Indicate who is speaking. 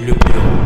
Speaker 1: люблю.